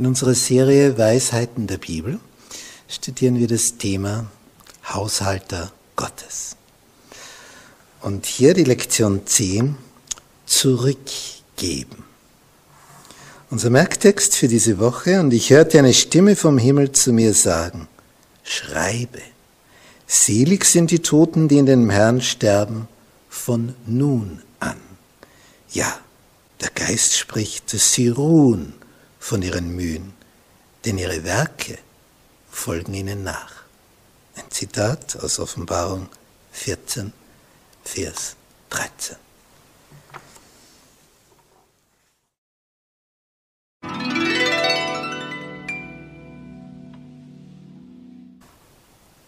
In unserer Serie Weisheiten der Bibel studieren wir das Thema Haushalter Gottes. Und hier die Lektion 10, zurückgeben. Unser Merktext für diese Woche, und ich hörte eine Stimme vom Himmel zu mir sagen, schreibe, selig sind die Toten, die in dem Herrn sterben, von nun an. Ja, der Geist spricht, dass sie ruhen von ihren Mühen, denn ihre Werke folgen ihnen nach. Ein Zitat aus Offenbarung 14, Vers 13.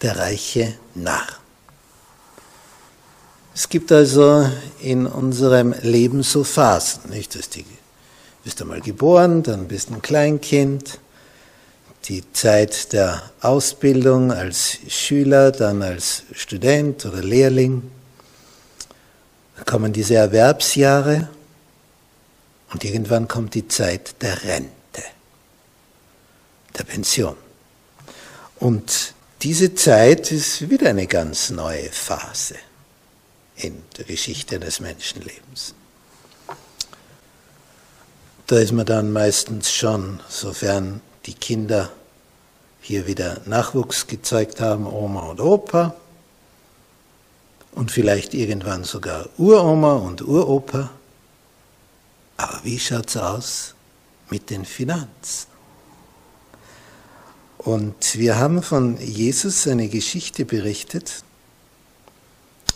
Der reiche Narr. Es gibt also in unserem Leben so Phasen, nicht? Das die bist einmal geboren, dann bist du ein Kleinkind, die Zeit der Ausbildung als Schüler, dann als Student oder Lehrling. Dann kommen diese Erwerbsjahre und irgendwann kommt die Zeit der Rente, der Pension. Und diese Zeit ist wieder eine ganz neue Phase in der Geschichte des Menschenlebens. Da ist man dann meistens schon, sofern die Kinder hier wieder Nachwuchs gezeigt haben, Oma und Opa und vielleicht irgendwann sogar Uroma und Uropa. Aber wie schaut es aus mit den Finanzen? Und wir haben von Jesus eine Geschichte berichtet.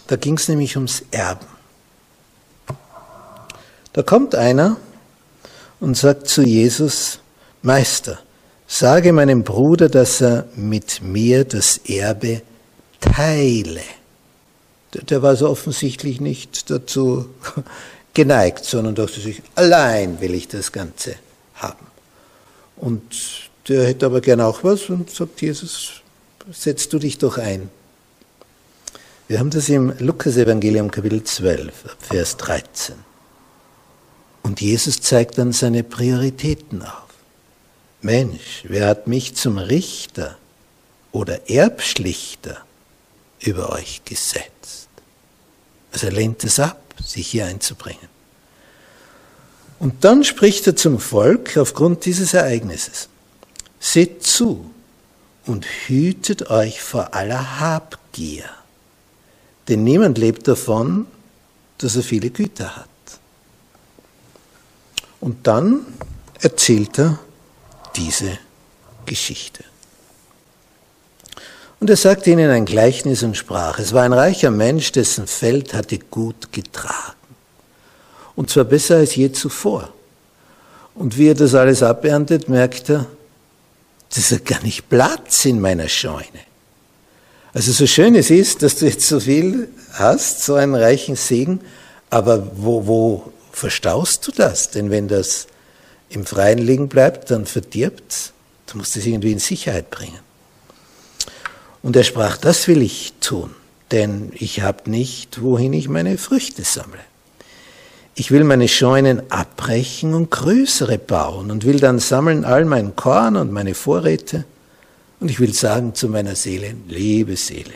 Da ging es nämlich ums Erben. Da kommt einer und sagt zu Jesus, Meister, sage meinem Bruder, dass er mit mir das Erbe teile. Der war so offensichtlich nicht dazu geneigt, sondern dachte sich, allein will ich das Ganze haben. Und der hätte aber gern auch was und sagt Jesus, setz du dich doch ein. Wir haben das im Lukas-Evangelium Kapitel 12, Vers 13. Und Jesus zeigt dann seine Prioritäten auf. Mensch, wer hat mich zum Richter oder Erbschlichter über euch gesetzt? Also er lehnt es ab, sich hier einzubringen. Und dann spricht er zum Volk aufgrund dieses Ereignisses. Seht zu und hütet euch vor aller Habgier, denn niemand lebt davon, dass er viele Güter hat. Und dann erzählt er diese Geschichte. Und er sagte ihnen ein Gleichnis und sprach, es war ein reicher Mensch, dessen Feld hatte gut getragen. Und zwar besser als je zuvor. Und wie er das alles aberntet, merkt er, das hat gar nicht Platz in meiner Scheune. Also so schön es ist, dass du jetzt so viel hast, so einen reichen Segen, aber wo, wo verstaust du das? Denn wenn das im Freien liegen bleibt, dann verdirbt Du musst es irgendwie in Sicherheit bringen. Und er sprach, das will ich tun, denn ich habe nicht, wohin ich meine Früchte sammle. Ich will meine Scheunen abbrechen und größere bauen und will dann sammeln all mein Korn und meine Vorräte. Und ich will sagen zu meiner Seele, liebe Seele,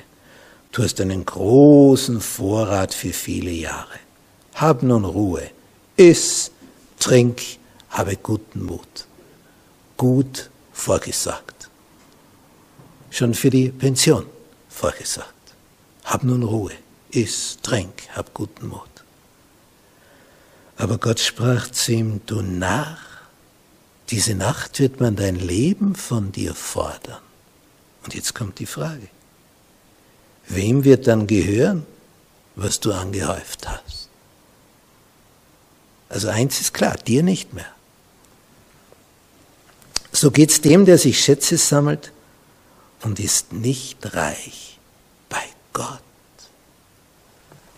du hast einen großen Vorrat für viele Jahre. Hab nun Ruhe, iss, trink, habe guten Mut. Gut vorgesorgt. Schon für die Pension vorgesorgt. Hab nun Ruhe, iss, trink, hab guten Mut. Aber Gott sprach zu ihm, du Narr, diese Nacht wird man dein Leben von dir fordern. Und jetzt kommt die Frage, wem wird dann gehören, was du angehäuft hast? Also eins ist klar, dir nicht mehr. So geht's dem, der sich Schätze sammelt und ist nicht reich bei Gott.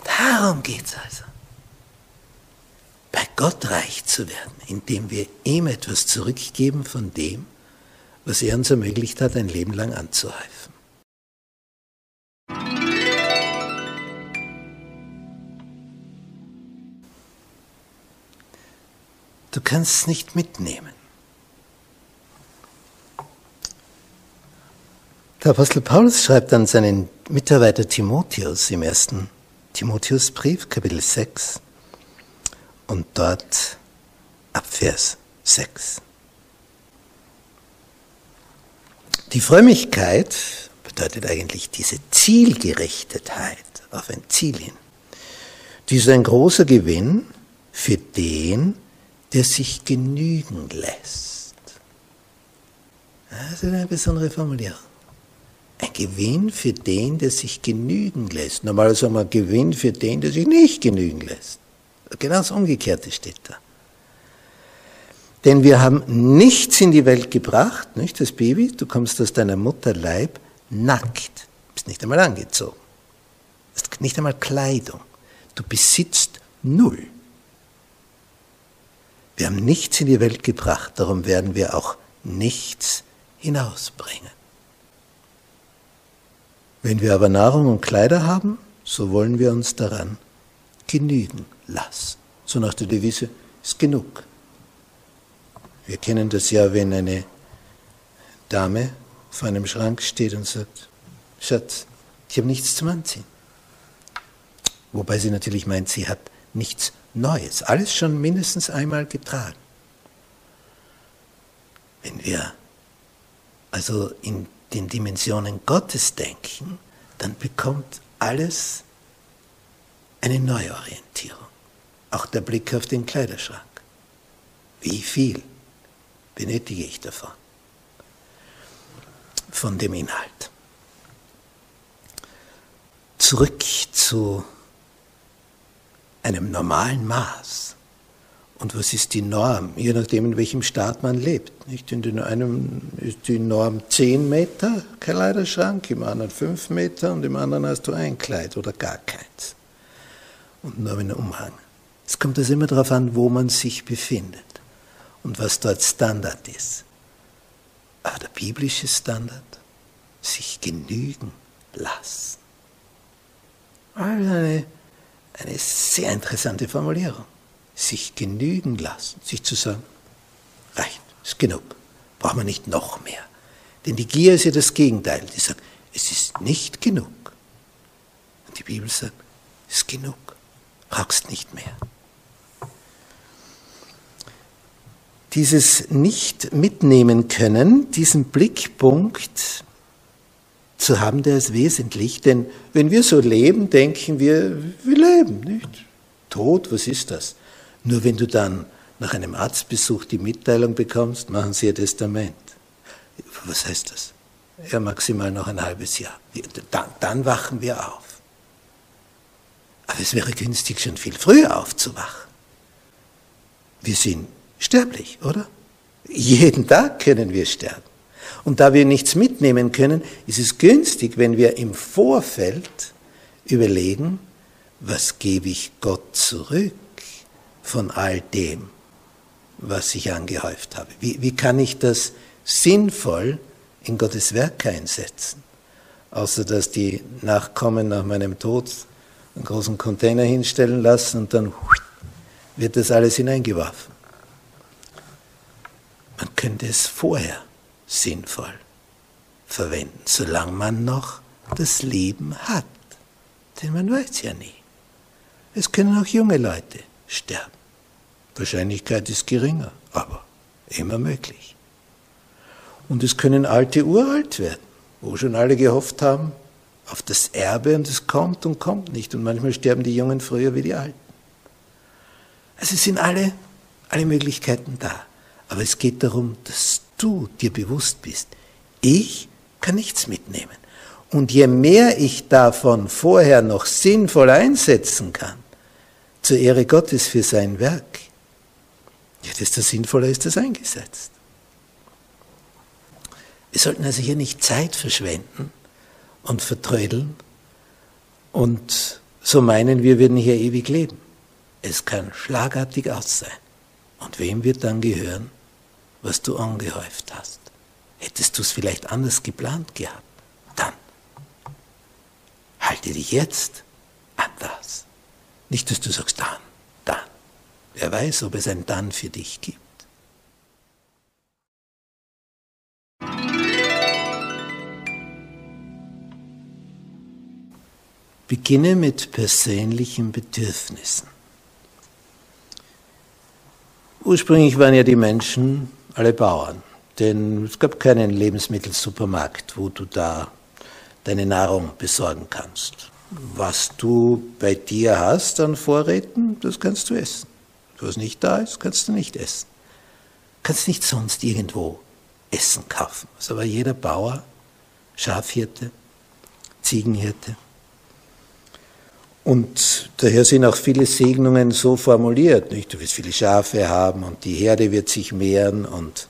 Darum geht's also. Bei Gott reich zu werden, indem wir ihm etwas zurückgeben von dem, was er uns ermöglicht hat, ein Leben lang anzuhäufen. Du kannst es nicht mitnehmen. Der Apostel Paulus schreibt an seinen Mitarbeiter Timotheus im ersten Timotheusbrief, Kapitel 6, und dort ab Vers 6. Die Frömmigkeit bedeutet eigentlich diese Zielgerichtetheit auf ein Ziel hin. Die ist ein großer Gewinn für den, der sich genügen lässt. Das ist eine besondere Formulierung. Ein Gewinn für den, der sich genügen lässt. Normalerweise sagen wir Gewinn für den, der sich nicht genügen lässt. Genau das Umgekehrte steht da. Denn wir haben nichts in die Welt gebracht, nicht das Baby, du kommst aus deiner Mutter Leib nackt, bist nicht einmal angezogen, hast nicht einmal Kleidung, du besitzt null. Wir haben nichts in die Welt gebracht, darum werden wir auch nichts hinausbringen. Wenn wir aber Nahrung und Kleider haben, so wollen wir uns daran genügen lassen. So nach der Devise, ist genug. Wir kennen das ja, wenn eine Dame vor einem Schrank steht und sagt, Schatz, ich habe nichts zum Anziehen. Wobei sie natürlich meint, sie hat nichts Neues, alles schon mindestens einmal getragen. Wenn wir also in den Dimensionen Gottes denken, dann bekommt alles eine Neuorientierung. Auch der Blick auf den Kleiderschrank. Wie viel benötige ich davon? Von dem Inhalt. Zurück zu einem normalen Maß. Und was ist die Norm? Je nachdem, in welchem Staat man lebt. Nicht? In einem ist die Norm 10 Meter Kleiderschrank, im anderen 5 Meter und im anderen hast du ein Kleid oder gar keins. Und nur einen Umhang. Es kommt also immer darauf an, wo man sich befindet und was dort Standard ist. Aber der biblische Standard, sich genügen lassen. Eine, eine sehr interessante Formulierung. Sich genügen lassen, sich zu sagen, reicht, ist genug, braucht man nicht noch mehr. Denn die Gier ist ja das Gegenteil. Die sagt, es ist nicht genug. Und die Bibel sagt, es ist genug, brauchst nicht mehr. dieses nicht mitnehmen können, diesen Blickpunkt zu haben, der ist wesentlich. Denn wenn wir so leben, denken wir, wir leben, nicht? Tod, was ist das? Nur wenn du dann nach einem Arztbesuch die Mitteilung bekommst, machen Sie Ihr Testament. Was heißt das? Ja, maximal noch ein halbes Jahr. Dann, dann wachen wir auf. Aber es wäre günstig, schon viel früher aufzuwachen. Wir sind sterblich, oder? Jeden Tag können wir sterben. Und da wir nichts mitnehmen können, ist es günstig, wenn wir im Vorfeld überlegen, was gebe ich Gott zurück von all dem, was ich angehäuft habe. Wie, wie kann ich das sinnvoll in Gottes Werk einsetzen? Außer dass die Nachkommen nach meinem Tod einen großen Container hinstellen lassen und dann wird das alles hineingeworfen. Man könnte es vorher sinnvoll verwenden, solange man noch das Leben hat. Denn man weiß ja nie. Es können auch junge Leute sterben. Wahrscheinlichkeit ist geringer, aber immer möglich. Und es können alte uralt werden, wo schon alle gehofft haben auf das Erbe und es kommt und kommt nicht. Und manchmal sterben die Jungen früher wie die Alten. Also es sind alle, alle Möglichkeiten da. Aber es geht darum, dass du dir bewusst bist, ich kann nichts mitnehmen. Und je mehr ich davon vorher noch sinnvoll einsetzen kann, zur Ehre Gottes für sein Werk, ja, desto sinnvoller ist das eingesetzt. Wir sollten also hier nicht Zeit verschwenden und vertrödeln und so meinen, wir würden hier ewig leben. Es kann schlagartig aus sein. Und wem wird dann gehören, was du angehäuft hast? Hättest du es vielleicht anders geplant gehabt? Dann halte dich jetzt an das. Nicht, dass du sagst, dann, dann. Wer weiß, ob es ein dann für dich gibt. Beginne mit persönlichen Bedürfnissen. Ursprünglich waren ja die Menschen alle Bauern, denn es gab keinen Lebensmittelsupermarkt, wo du da deine Nahrung besorgen kannst. Was du bei dir hast an Vorräten, das kannst du essen. Was nicht da ist, kannst du nicht essen. Kannst nicht sonst irgendwo Essen kaufen. Das war jeder Bauer, Schafhirte, Ziegenhirte. Und daher sind auch viele Segnungen so formuliert. Nicht? Du wirst viele Schafe haben und die Herde wird sich mehren und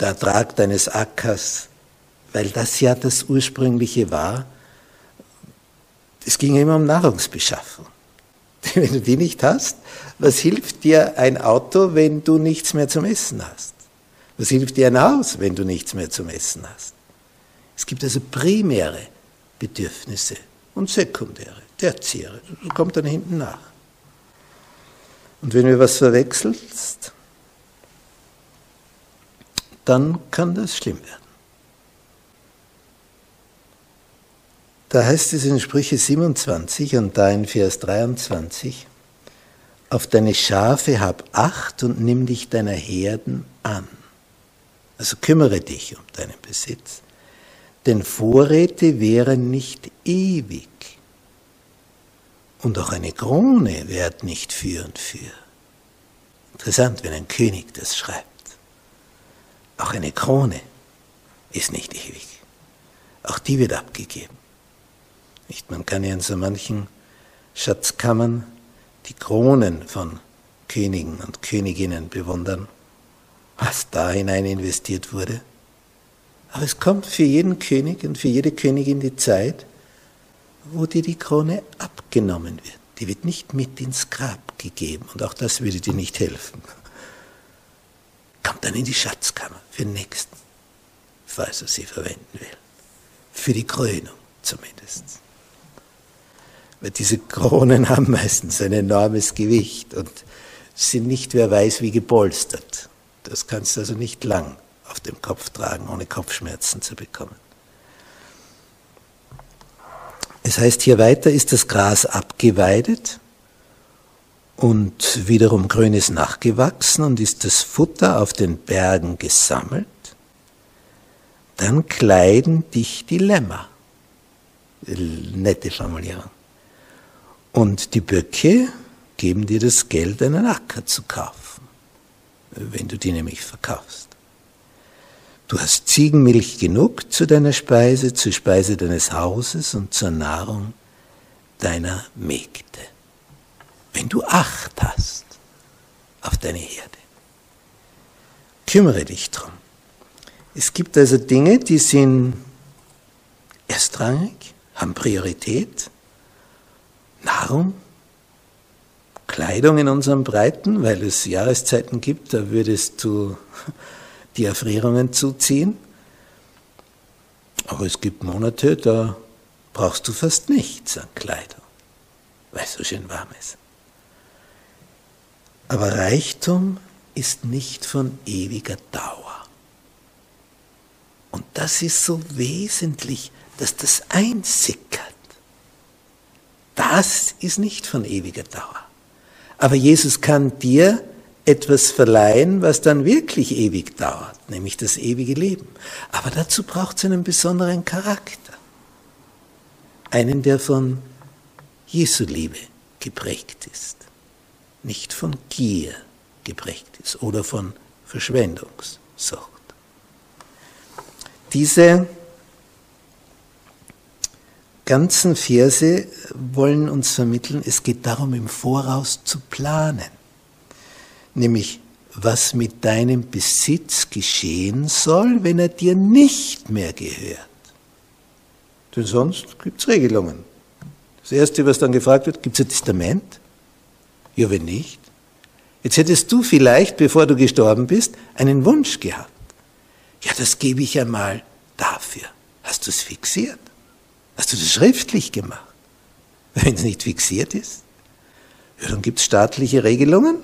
der Ertrag deines Ackers, weil das ja das Ursprüngliche war. Es ging immer um Nahrungsbeschaffung. Wenn du die nicht hast, was hilft dir ein Auto, wenn du nichts mehr zum Essen hast? Was hilft dir ein Haus, wenn du nichts mehr zum Essen hast? Es gibt also primäre Bedürfnisse und sekundäre tertiäre. Das kommt dann hinten nach. Und wenn du was verwechselst, dann kann das schlimm werden. Da heißt es in Sprüche 27 und da in Vers 23, auf deine Schafe hab Acht und nimm dich deiner Herden an. Also kümmere dich um deinen Besitz. Denn Vorräte wären nicht ewig. Und auch eine Krone währt nicht für und für. Interessant, wenn ein König das schreibt. Auch eine Krone ist nicht ewig. Auch die wird abgegeben. Nicht? Man kann ja in so manchen Schatzkammern die Kronen von Königen und Königinnen bewundern, was da hinein investiert wurde. Aber es kommt für jeden König und für jede Königin die Zeit, wo dir die Krone abgenommen wird. Die wird nicht mit ins Grab gegeben und auch das würde dir nicht helfen. Kommt dann in die Schatzkammer für den Nächsten, falls er sie verwenden will. Für die Krönung zumindest. Weil diese Kronen haben meistens ein enormes Gewicht und sind nicht wer weiß wie gepolstert. Das kannst du also nicht lang auf dem Kopf tragen, ohne Kopfschmerzen zu bekommen. Es heißt hier weiter, ist das Gras abgeweidet und wiederum grün ist nachgewachsen und ist das Futter auf den Bergen gesammelt, dann kleiden dich die Lämmer. Nette Formulierung. Und die Böcke geben dir das Geld, einen Acker zu kaufen, wenn du die nämlich verkaufst. Du hast Ziegenmilch genug zu deiner Speise, zur Speise deines Hauses und zur Nahrung deiner Mägde. Wenn du Acht hast auf deine Herde, kümmere dich drum. Es gibt also Dinge, die sind erstrangig, haben Priorität. Nahrung, Kleidung in unserem Breiten, weil es Jahreszeiten gibt, da würdest du die Erfrierungen zuziehen. Aber es gibt Monate, da brauchst du fast nichts an Kleidung, weil es so schön warm ist. Aber Reichtum ist nicht von ewiger Dauer. Und das ist so wesentlich, dass das einsickert. Das ist nicht von ewiger Dauer. Aber Jesus kann dir etwas verleihen, was dann wirklich ewig dauert, nämlich das ewige Leben. Aber dazu braucht es einen besonderen Charakter. Einen, der von Jesu Liebe geprägt ist, nicht von Gier geprägt ist oder von Verschwendungssucht. Diese ganzen Verse wollen uns vermitteln, es geht darum, im Voraus zu planen nämlich was mit deinem Besitz geschehen soll, wenn er dir nicht mehr gehört. Denn sonst gibt es Regelungen. Das Erste, was dann gefragt wird, gibt es ein Testament? Ja, wenn nicht. Jetzt hättest du vielleicht, bevor du gestorben bist, einen Wunsch gehabt. Ja, das gebe ich einmal dafür. Hast du es fixiert? Hast du das schriftlich gemacht? Wenn es nicht fixiert ist, ja, dann gibt es staatliche Regelungen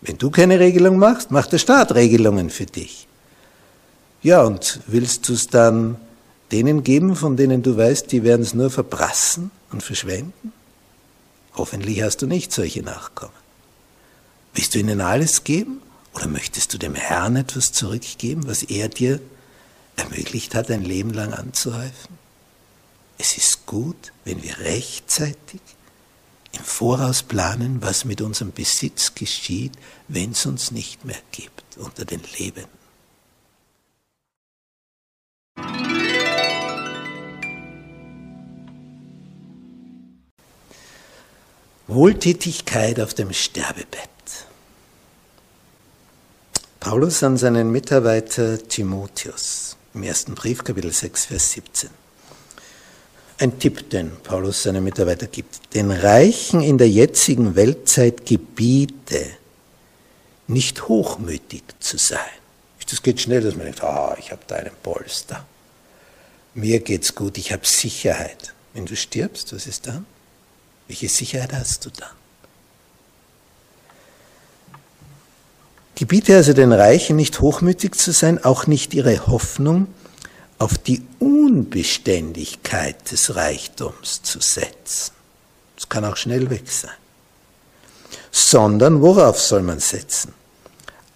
wenn du keine Regelung machst, macht der Staat Regelungen für dich. Ja, und willst du es dann denen geben, von denen du weißt, die werden es nur verbrassen und verschwenden? Hoffentlich hast du nicht solche Nachkommen. Willst du ihnen alles geben oder möchtest du dem Herrn etwas zurückgeben, was er dir ermöglicht hat, ein Leben lang anzuhäufen? Es ist gut, wenn wir rechtzeitig Voraus planen, was mit unserem Besitz geschieht, wenn es uns nicht mehr gibt unter den Lebenden. Wohltätigkeit auf dem Sterbebett. Paulus an seinen Mitarbeiter Timotheus im ersten Brief, Kapitel 6, Vers 17 ein Tipp, den Paulus seinen Mitarbeiter gibt. Den Reichen in der jetzigen Weltzeit gebiete, nicht hochmütig zu sein. Das geht schnell, dass man denkt, ah, ich habe da einen Polster. Mir geht's gut, ich habe Sicherheit. Wenn du stirbst, was ist dann? Welche Sicherheit hast du dann? Gebiete also den Reichen nicht hochmütig zu sein, auch nicht ihre Hoffnung auf die Unbeständigkeit des Reichtums zu setzen. Das kann auch schnell weg sein. Sondern worauf soll man setzen?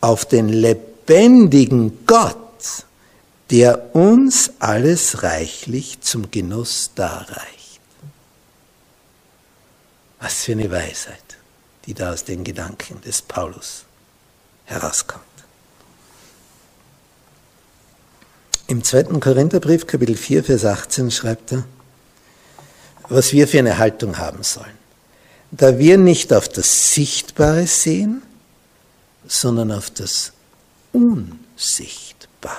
Auf den lebendigen Gott, der uns alles reichlich zum Genuss darreicht. Was für eine Weisheit, die da aus den Gedanken des Paulus herauskommt. Im zweiten Korintherbrief, Kapitel 4, Vers 18 schreibt er, was wir für eine Haltung haben sollen. Da wir nicht auf das Sichtbare sehen, sondern auf das Unsichtbare.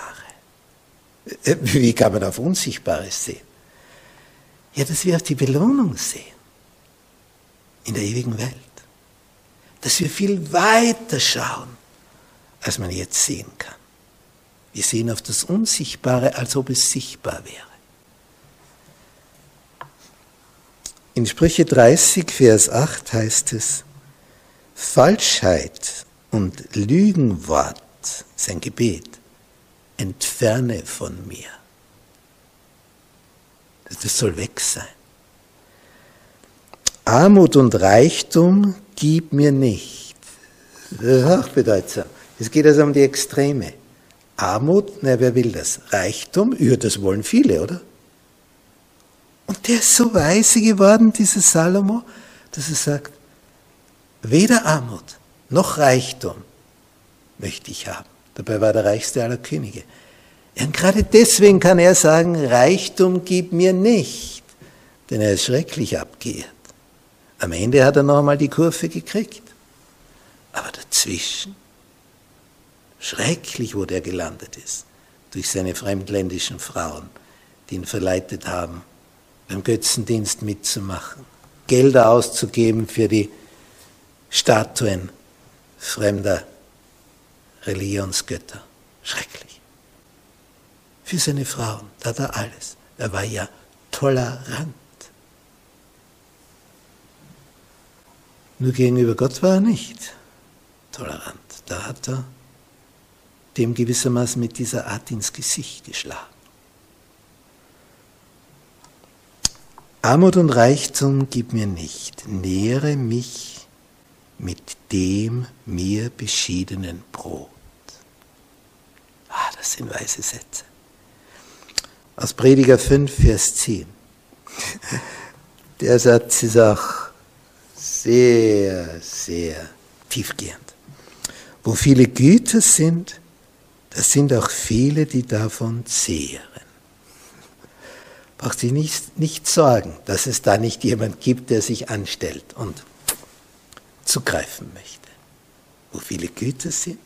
Äh, wie kann man auf Unsichtbares sehen? Ja, dass wir auf die Belohnung sehen in der ewigen Welt. Dass wir viel weiter schauen, als man jetzt sehen kann. Wir sehen auf das Unsichtbare, als ob es sichtbar wäre. In Sprüche 30, Vers 8 heißt es, Falschheit und Lügenwort, sein Gebet, entferne von mir. Das soll weg sein. Armut und Reichtum gib mir nicht. Das ist auch bedeutsam. Es geht also um die Extreme. Armut, na, wer will das? Reichtum, ja, das wollen viele, oder? Und der ist so weise geworden, dieser Salomo, dass er sagt, weder Armut noch Reichtum möchte ich haben. Dabei war der reichste aller Könige. und gerade deswegen kann er sagen, Reichtum gib mir nicht, denn er ist schrecklich abgeehrt. Am Ende hat er noch einmal die Kurve gekriegt. Aber dazwischen, Schrecklich, wo der gelandet ist, durch seine fremdländischen Frauen, die ihn verleitet haben, beim Götzendienst mitzumachen, Gelder auszugeben für die Statuen fremder Religionsgötter. Schrecklich. Für seine Frauen, hat er alles. Er war ja tolerant. Nur gegenüber Gott war er nicht tolerant. Da hat er dem gewissermaßen mit dieser Art ins Gesicht geschlagen. Armut und Reichtum gib mir nicht, nähere mich mit dem mir beschiedenen Brot. Ah, das sind weise Sätze. Aus Prediger 5, Vers 10. Der Satz ist auch sehr, sehr tiefgehend. Wo viele Güter sind, da sind auch viele, die davon zehren. Braucht sich nicht, nicht sorgen, dass es da nicht jemand gibt, der sich anstellt und zugreifen möchte. Wo viele Güter sind,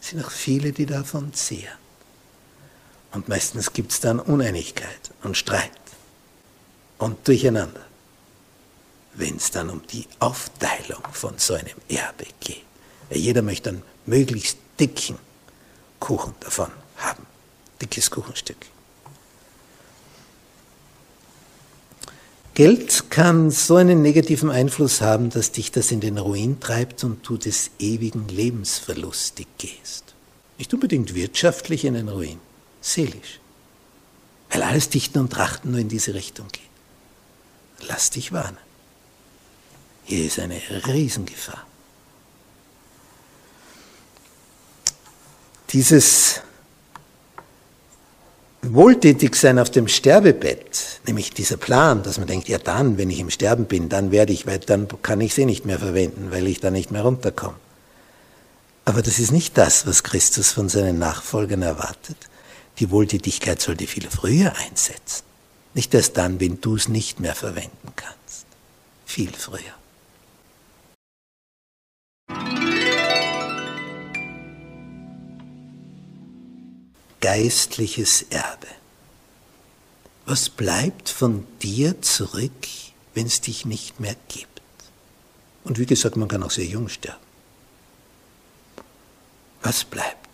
sind auch viele, die davon zehren. Und meistens gibt es dann Uneinigkeit und Streit und Durcheinander, wenn es dann um die Aufteilung von so einem Erbe geht. Jeder möchte einen möglichst dicken Kuchen davon haben, dickes Kuchenstück. Geld kann so einen negativen Einfluss haben, dass dich das in den Ruin treibt und du des ewigen Lebensverlustig gehst. Nicht unbedingt wirtschaftlich in den Ruin, seelisch. Weil alles Dichten und Trachten nur in diese Richtung geht. Lass dich warnen. Hier ist eine Riesengefahr. Dieses Wohltätigsein auf dem Sterbebett, nämlich dieser Plan, dass man denkt, ja dann, wenn ich im Sterben bin, dann werde ich, weil dann kann ich sie nicht mehr verwenden, weil ich da nicht mehr runterkomme. Aber das ist nicht das, was Christus von seinen Nachfolgern erwartet. Die Wohltätigkeit sollte viel früher einsetzen. Nicht erst dann, wenn du es nicht mehr verwenden kannst. Viel früher. Geistliches Erbe. Was bleibt von dir zurück, wenn es dich nicht mehr gibt? Und wie gesagt, man kann auch sehr jung sterben. Was bleibt?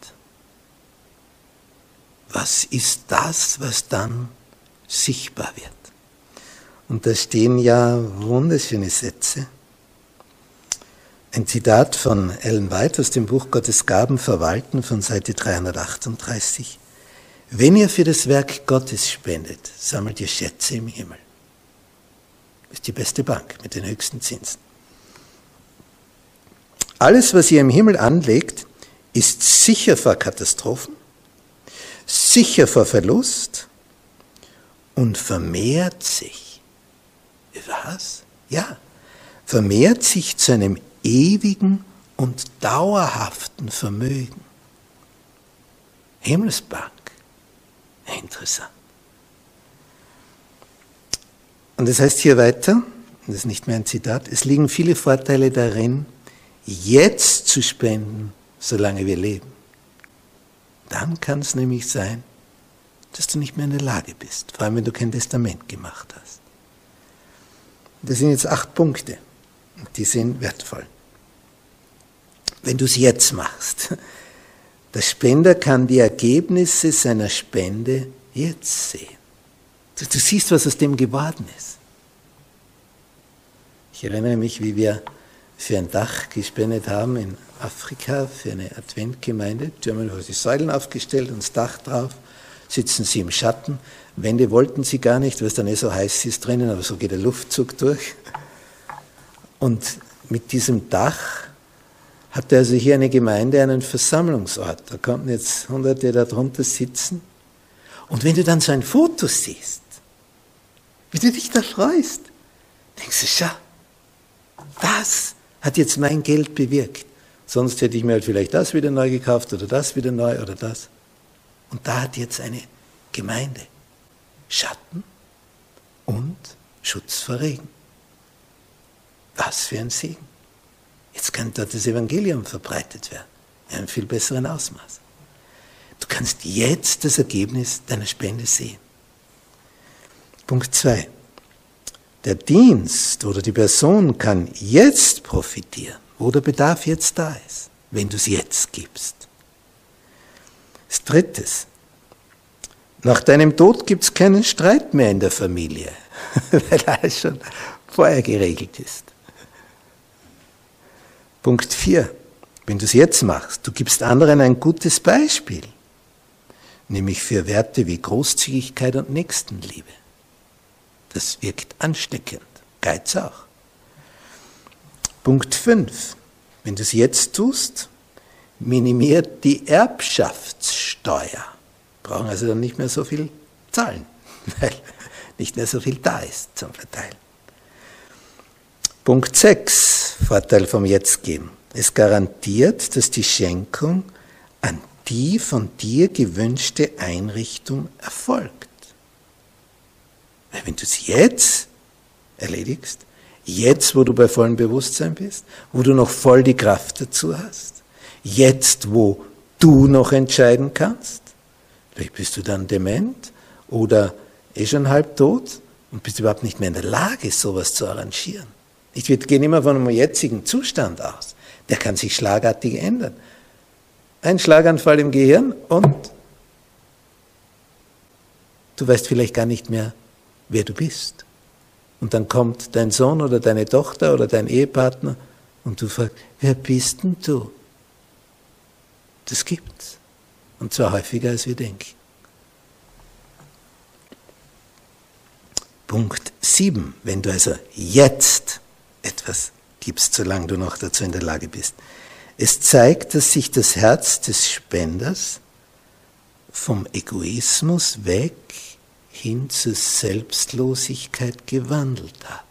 was ist das, was dann sichtbar wird? Und da stehen ja wunderschöne Sätze. Ein Zitat von Ellen White aus dem Buch Gottes Gaben verwalten von Seite 338. Wenn ihr für das Werk Gottes spendet, sammelt ihr Schätze im Himmel. Das ist die beste Bank mit den höchsten Zinsen. Alles, was ihr im Himmel anlegt, ist sicher vor Katastrophen sicher vor Verlust und vermehrt sich. Was? Ja, vermehrt sich zu einem ewigen und dauerhaften Vermögen. Himmelsbank. Interessant. Und das heißt hier weiter, das ist nicht mehr ein Zitat, es liegen viele Vorteile darin, jetzt zu spenden, solange wir leben. Dann kann es nämlich sein, dass du nicht mehr in der Lage bist, vor allem wenn du kein Testament gemacht hast. Das sind jetzt acht Punkte, die sind wertvoll. Wenn du es jetzt machst, der Spender kann die Ergebnisse seiner Spende jetzt sehen. Du, du siehst, was aus dem geworden ist. Ich erinnere mich, wie wir für ein Dach gespendet haben in Afrika für eine Adventgemeinde. Die haben die Säulen aufgestellt und das Dach drauf. Sitzen sie im Schatten. Wände wollten sie gar nicht, weil es dann eh so heiß ist drinnen, aber so geht der Luftzug durch. Und mit diesem Dach hatte also hier eine Gemeinde einen Versammlungsort. Da konnten jetzt Hunderte da drunter sitzen. Und wenn du dann so ein Foto siehst, wie du dich da freust, denkst du, schau, das hat jetzt mein Geld bewirkt. Sonst hätte ich mir halt vielleicht das wieder neu gekauft oder das wieder neu oder das. Und da hat jetzt eine Gemeinde Schatten und Schutz vor Regen. Was für ein Segen. Jetzt kann dort das Evangelium verbreitet werden, in einem viel besseren Ausmaß. Du kannst jetzt das Ergebnis deiner Spende sehen. Punkt 2. Der Dienst oder die Person kann jetzt profitieren, wo der Bedarf jetzt da ist, wenn du es jetzt gibst. Das Drittes. Nach deinem Tod gibt es keinen Streit mehr in der Familie, weil alles schon vorher geregelt ist. Punkt 4. Wenn du es jetzt machst, du gibst anderen ein gutes Beispiel, nämlich für Werte wie Großzügigkeit und Nächstenliebe. Das wirkt ansteckend. Geiz auch. Punkt 5. Wenn du es jetzt tust, minimiert die Erbschaftssteuer. Brauchen also dann nicht mehr so viel zahlen, weil nicht mehr so viel da ist zum Verteilen. Punkt 6, Vorteil vom Jetzt geben. Es garantiert, dass die Schenkung an die von dir gewünschte Einrichtung erfolgt. Wenn du es jetzt erledigst, jetzt, wo du bei vollem Bewusstsein bist, wo du noch voll die Kraft dazu hast, jetzt, wo du noch entscheiden kannst, vielleicht bist du dann dement oder eh schon halb tot und bist überhaupt nicht mehr in der Lage, sowas zu arrangieren. Ich wir gehen immer von einem jetzigen Zustand aus. Der kann sich schlagartig ändern. Ein Schlaganfall im Gehirn und du weißt vielleicht gar nicht mehr, wer du bist. Und dann kommt dein Sohn oder deine Tochter oder dein Ehepartner und du fragst, wer bist denn du? Das gibt's. Und zwar häufiger, als wir denken. Punkt 7. Wenn du also jetzt etwas gibst, solange du noch dazu in der Lage bist. Es zeigt, dass sich das Herz des Spenders vom Egoismus weg hin zur Selbstlosigkeit gewandelt hat.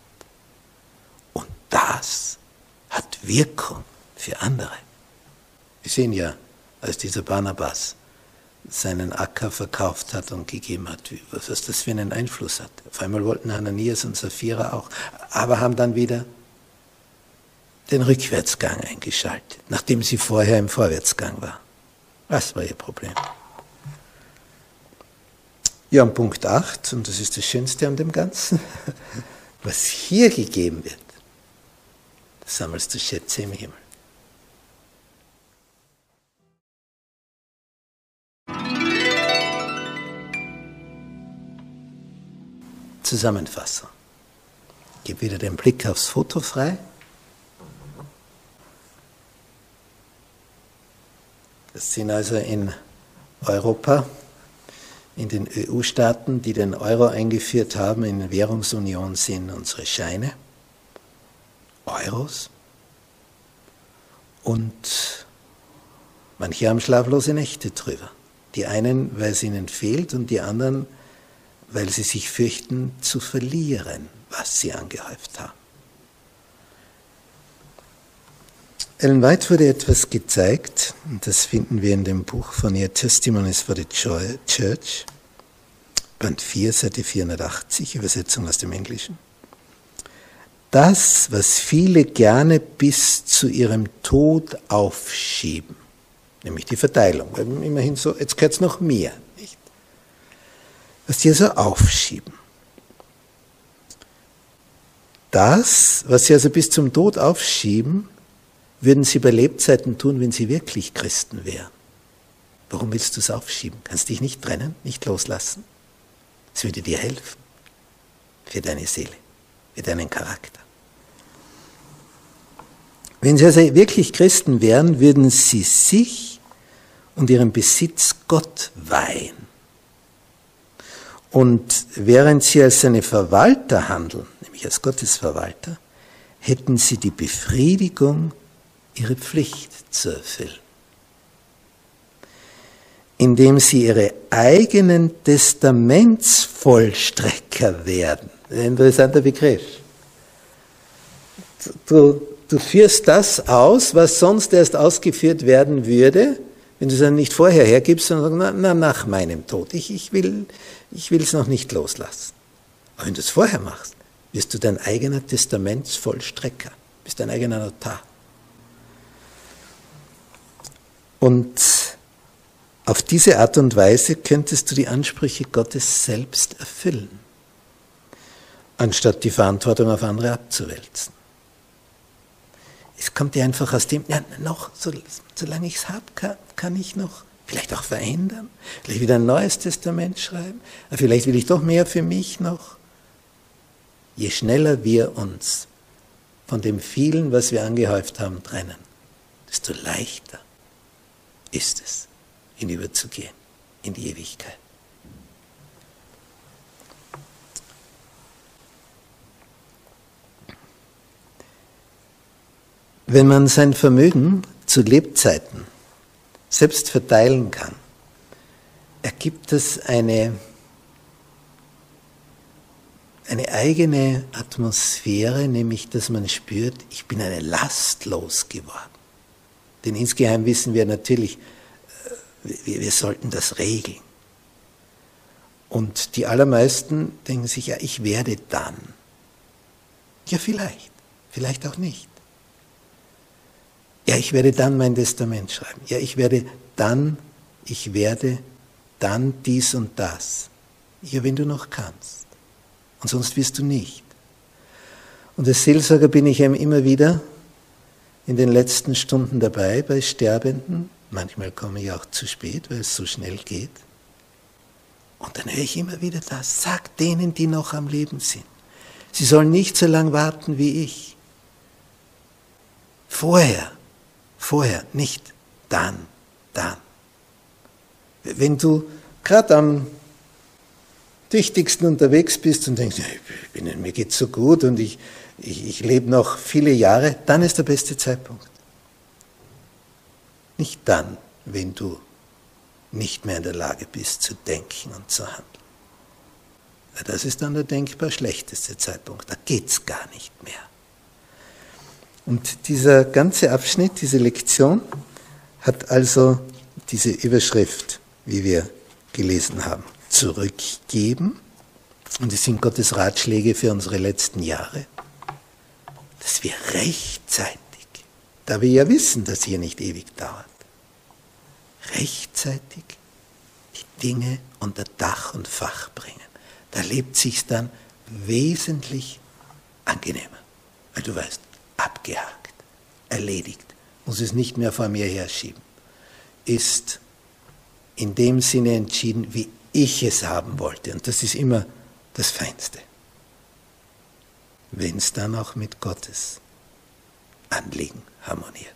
Und das hat Wirkung für andere. Wir sehen ja, als dieser Barnabas seinen Acker verkauft hat und gegeben hat, was das für einen Einfluss hat. Auf einmal wollten Hananias und Sapphira auch, aber haben dann wieder den Rückwärtsgang eingeschaltet, nachdem sie vorher im Vorwärtsgang war. Was war ihr Problem? Ja, und Punkt 8, und das ist das Schönste an dem Ganzen, was hier gegeben wird, sammelst du Schätze im Himmel. Zusammenfassung. Gib wieder den Blick aufs Foto frei. Das sind also in Europa, in den EU-Staaten, die den Euro eingeführt haben, in der Währungsunion sind unsere Scheine, Euros. Und manche haben schlaflose Nächte drüber. Die einen, weil es ihnen fehlt, und die anderen, weil sie sich fürchten zu verlieren, was sie angehäuft haben. Ellen White wurde etwas gezeigt, und das finden wir in dem Buch von ihr Testimonies for the Church, Band 4, Seite 480, Übersetzung aus dem Englischen. Das, was viele gerne bis zu ihrem Tod aufschieben, nämlich die Verteilung, immerhin so, jetzt gehört es noch mehr, nicht? Was die also aufschieben. Das, was sie also bis zum Tod aufschieben, würden sie bei Lebzeiten tun, wenn sie wirklich Christen wären. Warum willst du es aufschieben? Kannst dich nicht trennen, nicht loslassen? Es würde dir helfen für deine Seele, für deinen Charakter. Wenn sie also wirklich Christen wären, würden sie sich und ihren Besitz Gott weihen. Und während sie als seine Verwalter handeln, nämlich als Gottesverwalter, hätten sie die Befriedigung ihre Pflicht zu erfüllen, indem sie ihre eigenen Testamentsvollstrecker werden. Interessanter Begriff. Du, du führst das aus, was sonst erst ausgeführt werden würde, wenn du es dann nicht vorher hergibst, sondern na, na nach meinem Tod. Ich, ich will es noch nicht loslassen. Aber wenn du es vorher machst, wirst du dein eigener Testamentsvollstrecker, bist dein eigener Notar. Und auf diese Art und Weise könntest du die Ansprüche Gottes selbst erfüllen, anstatt die Verantwortung auf andere abzuwälzen. Es kommt dir einfach aus dem, ja, noch, so, solange ich es habe, kann, kann ich noch vielleicht auch verändern, vielleicht wieder ein neues Testament schreiben, vielleicht will ich doch mehr für mich noch. Je schneller wir uns von dem vielen, was wir angehäuft haben, trennen, desto leichter ist es, hinüberzugehen in die Ewigkeit. Wenn man sein Vermögen zu Lebzeiten selbst verteilen kann, ergibt es eine, eine eigene Atmosphäre, nämlich dass man spürt, ich bin eine Last losgeworden. Denn insgeheim wissen wir natürlich, äh, wir, wir sollten das regeln. Und die allermeisten denken sich, ja, ich werde dann. Ja, vielleicht, vielleicht auch nicht. Ja, ich werde dann mein Testament schreiben. Ja, ich werde dann, ich werde dann dies und das. Ja, wenn du noch kannst. Und sonst wirst du nicht. Und als Seelsorger bin ich eben immer wieder in den letzten Stunden dabei bei Sterbenden. Manchmal komme ich auch zu spät, weil es so schnell geht. Und dann höre ich immer wieder das, sag denen, die noch am Leben sind. Sie sollen nicht so lange warten wie ich. Vorher, vorher, nicht dann, dann. Wenn du gerade am tüchtigsten unterwegs bist und denkst, ich bin, mir geht's so gut und ich, ich, ich lebe noch viele Jahre, dann ist der beste Zeitpunkt. Nicht dann, wenn du nicht mehr in der Lage bist zu denken und zu handeln. Das ist dann der denkbar schlechteste Zeitpunkt. Da geht's gar nicht mehr. Und dieser ganze Abschnitt, diese Lektion, hat also diese Überschrift, wie wir gelesen haben, zurückgeben. Und es sind Gottes Ratschläge für unsere letzten Jahre, dass wir rechtzeitig, da wir ja wissen, dass hier nicht ewig dauert, rechtzeitig die Dinge unter Dach und Fach bringen. Da lebt sich dann wesentlich angenehmer, weil du weißt, abgehakt, erledigt, muss es nicht mehr vor mir herschieben, ist in dem Sinne entschieden, wie ich es haben wollte. Und das ist immer das Feinste wenn es dann auch mit Gottes Anliegen harmoniert.